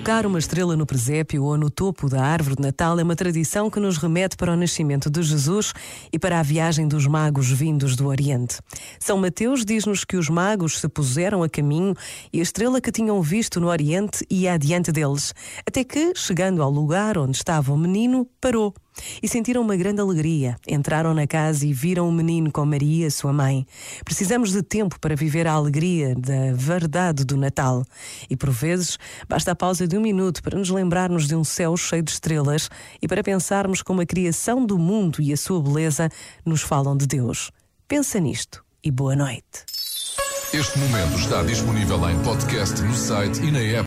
Colocar uma estrela no presépio ou no topo da árvore de Natal é uma tradição que nos remete para o nascimento de Jesus e para a viagem dos magos vindos do Oriente. São Mateus diz-nos que os magos se puseram a caminho e a estrela que tinham visto no Oriente ia adiante deles, até que, chegando ao lugar onde estava o menino, parou e sentiram uma grande alegria. Entraram na casa e viram o menino com Maria, sua mãe. Precisamos de tempo para viver a alegria da verdade do Natal. E por vezes basta a pausa de um minuto para nos lembrarmos de um céu cheio de estrelas e para pensarmos como a criação do mundo e a sua beleza nos falam de Deus. Pensa nisto e boa noite. Este momento está disponível em podcast no site e na app.